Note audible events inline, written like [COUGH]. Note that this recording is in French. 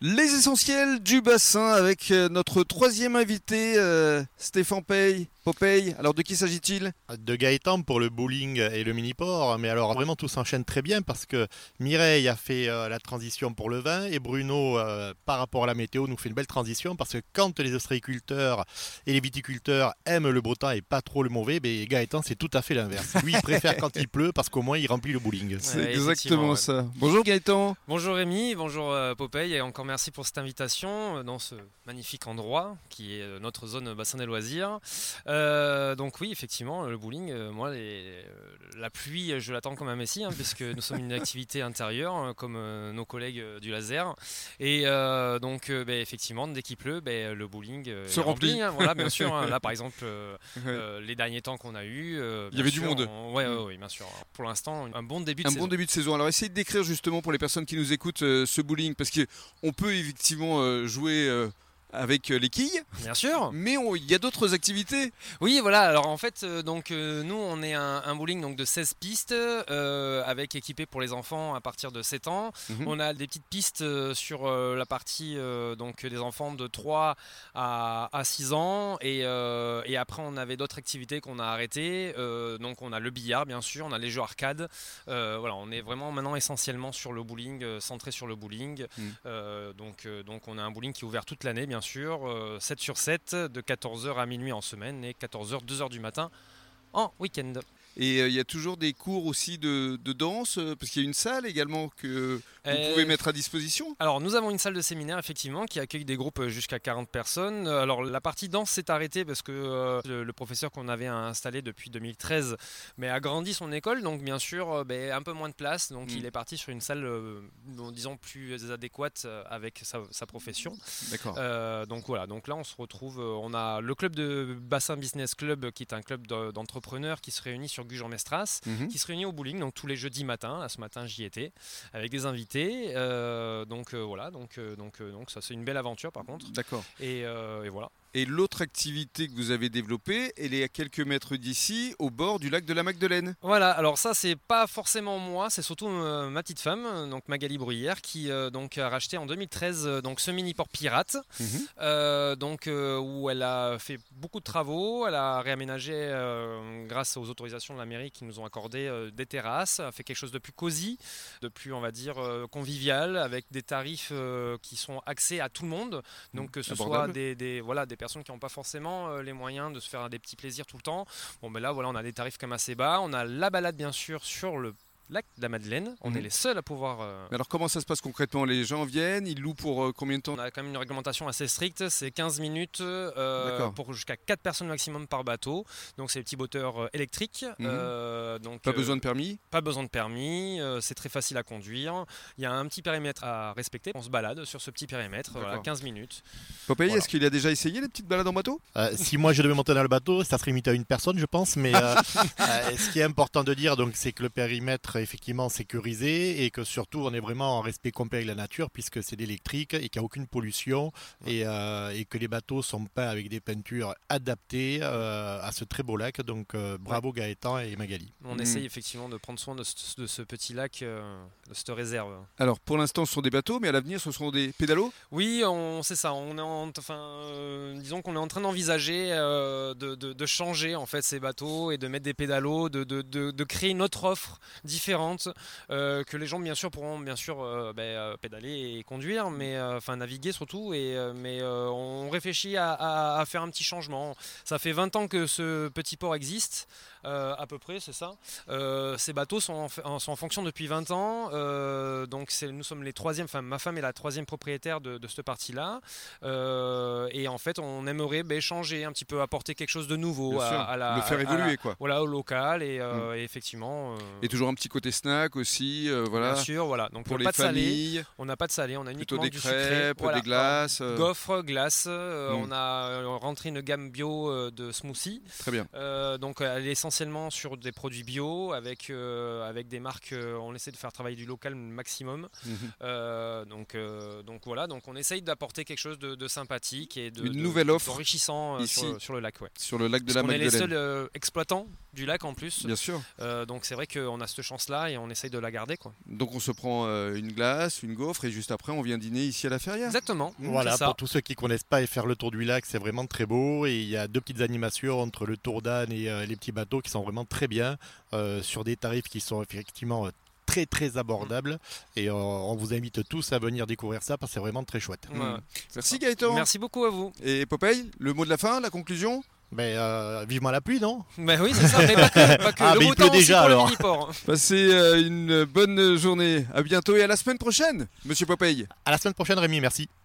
Les essentiels du bassin avec euh, notre troisième invité, euh, Stéphane Paye. Popeye, alors de qui s'agit-il? De Gaëtan pour le bowling et le mini-port. Mais alors vraiment tout s'enchaîne très bien parce que Mireille a fait euh, la transition pour le vin et Bruno, euh, par rapport à la météo, nous fait une belle transition parce que quand les ostréiculteurs et les viticulteurs aiment le breton et pas trop le mauvais, ben, Gaëtan c'est tout à fait l'inverse. Lui il préfère quand il pleut parce qu'au moins il remplit le bowling. C'est Ouais, exactement ouais. ça. Bonjour Gaëtan. Bonjour Rémi, bonjour euh, Popeye et encore merci pour cette invitation dans ce magnifique endroit qui est notre zone bassin des loisirs. Euh, donc oui, effectivement, le bowling, euh, moi, les- euh, la pluie, euh, je l'attends comme un messie hein, puisque nous sommes une [LAUGHS] activité intérieure euh, comme euh, nos collègues euh, du laser. Et euh, donc euh, ben, effectivement, dès qu'il pleut, ben, le bowling euh, Se remplit. hein. voilà, bien sûr. hein. Là, par [LAUGHS] exemple, euh, euh, les derniers temps qu'on a eu, Il y avait du monde. Oui, ouais, bien sûr. Pour l'instant, un bon début de Un saison. bon début de saison. Alors essayez de décrire justement pour les personnes qui nous écoutent euh, ce bowling parce qu'on peut effectivement euh, jouer euh, avec euh, les quilles, Bien sûr. mais il y a d'autres activités. Oui, voilà. Alors en fait, euh, donc euh, nous, on est un, un bowling donc de 16 pistes euh, avec équipé pour les enfants à partir de 7 ans. Mhm. On a des petites pistes sur la partie donc des enfants de 3 à, à 6 ans et, et après on avait d'autres activités qu'on a arrêtées. Donc on a le billard bien sûr, on a les jeux arcade. Voilà, on est vraiment maintenant essentiellement sur le bowling, centré sur le bowling. Mhm. Donc, donc on a un bowling qui est ouvert toute l'année bien sûr, euh, 7 sur 7 de 14h à minuit en semaine et 14h 2h du matin en week-end. Et euh, il y a toujours des cours aussi de, de danse euh, parce qu'il y a une salle également que vous Euh, pouvez mettre à disposition. Alors, nous avons une salle de séminaire, effectivement, qui accueille des groupes jusqu'à 40 personnes. Alors, la partie danse s'est arrêtée parce que le, le professeur qu'on avait installé depuis 2013 mais a grandi son école, donc bien sûr, ben, un peu moins de place. Donc, Mm. il est parti sur une salle, disons, plus adéquate avec sa, sa profession. D'accord. Euh, donc voilà, donc là on se retrouve, on a le club de Bassin Business Club qui est un club de- d'entrepreneurs qui se réunit sur Gujan-Mestras, Mhm. qui se réunit au bowling, donc tous les jeudis matin, là ce matin j'y étais, avec des invités, Euh, donc euh, voilà, donc, euh, donc, donc ça c'est une belle aventure par contre, D'accord. et, et voilà. Et l'autre activité que vous avez développée, elle est à quelques mètres d'ici, au bord du lac de la Magdeleine. Voilà, alors ça c'est pas forcément moi, c'est surtout euh, ma petite femme, donc Magali Bruyère, qui euh, donc a racheté en 2013 euh, donc ce mini port pirate, Euh, donc où elle a fait beaucoup de travaux, elle a réaménagé grâce aux autorisations de la mairie qui nous ont accordé des terrasses, a fait quelque chose de plus cosy, de plus on va dire convivial, avec des tarifs qui sont axés à tout le monde, donc que ce soit des- voilà des personnes qui n'ont pas forcément euh, les moyens de se faire des petits plaisirs tout le temps. Bon ben là voilà on a des tarifs même assez bas, on a la balade bien sûr sur le lac de la Madeleine, on Mhm. est les seuls à pouvoir euh, Mais alors comment ça se passe concrètement? Les gens viennent, ils louent pour euh, combien de temps? On a quand même une réglementation assez stricte, c'est 15 minutes euh, pour jusqu'à 4 personnes maximum par bateau. Donc c'est les petits moteurs électriques. Mhm. euh, donc, Pas euh, besoin de permis? pas besoin de permis, euh, c'est très facile à conduire. Il y a un petit périmètre à respecter. On se balade sur ce petit périmètre, voilà, D'accord. 15 minutes. Popeye, Voilà. est-ce qu'il a déjà essayé les petites balades en bateau? Euh, si moi je devais monter dans le bateau, ça serait limité à une personne, je pense. Mais euh, [LAUGHS] euh, ce qui est important de dire, donc, c'est que le périmètre effectivement sécurisé et que surtout on est vraiment en respect complet avec la nature puisque c'est d'électrique et qu'il n'y a aucune pollution et, euh, et que les bateaux sont peints avec des peintures adaptées euh, à ce très beau lac. Donc euh, bravo Gaëtan et Magali. On Mhm. essaye effectivement de prendre soin de ce, de ce petit lac, euh, de cette réserve. Alors pour l'instant ce sont des bateaux, mais à l'avenir ce seront des pédalos? Oui, on c'est ça. On est en, enfin, euh, disons qu'on est en train d'envisager euh, de, de- de changer en fait ces bateaux et de mettre des pédalos, de, de- de- de créer une autre offre différente euh, que les gens bien sûr pourront bien sûr euh, ben, euh, pédaler et conduire, mais enfin naviguer surtout. Et mais on réfléchit à, à- à faire un petit changement. Ça fait 20 ans que ce petit port existe. à peu près, c'est ça. Ces bateaux sont en, sont en fonction depuis 20 ans. donc c'est- nous sommes les troisièmes, enfin ma femme est la troisième propriétaire de, de cette partie-là. Euh, et en fait, on aimerait ben, changer un petit peu, apporter quelque chose de nouveau à, la, le faire la- évoluer quoi. voilà, au local et, euh, et effectivement. euh, Et toujours un petit côté snack aussi, euh, voilà. Bien sûr, voilà. Donc Pour pas les de salé. familles, On n'a pas de salé, on a plutôt uniquement des du sucré. crêpes, Voilà. des glaces. euh, Gaufres, glaces. euh, Mm. On a euh, rentré une gamme bio de smoothies. Très bien. Donc elle est essentiellement sur des produits bio avec, avec des marques. on essaie de faire travailler du local maximum. Mhm. Donc, donc voilà, donc on essaye d'apporter quelque chose de, de sympathique et de, Une de- nouvelle offre d'enrichissant euh, ici. sur, sur le lac. Ouais. Sur le lac de Parce la qu'on est les Magdeleine. seuls exploitants du lac en plus. Bien sûr. Euh, donc c'est vrai qu'on a cette chance-là et on essaye de la garder. Quoi. Donc on se prend euh, une glace, une gaufre et juste après on vient dîner ici à la Ferrière. Exactement. Voilà, c'est ça. pour tous ceux qui connaissent pas et faire le tour du lac, c'est vraiment très beau. Et il y a deux petites animations entre le tour d'âne et euh, les petits bateaux qui sont vraiment très bien, euh, sur des tarifs qui sont effectivement euh, très très abordables. Et euh, on vous invite tous à venir découvrir ça parce que c'est vraiment très chouette. Ouais. Mm. Merci Gaëtan. Merci beaucoup à vous. Et Popeye, le mot de la fin, la conclusion? Mais euh, vivement la pluie, non? Oui, c'est ça, mais pas que. Pas que. Ah, le mais il beau pleut temps aussi déjà, pour alors. le. Passez euh, une bonne journée. À bientôt et à la semaine prochaine, monsieur Popeye. À la semaine prochaine, Rémi, merci.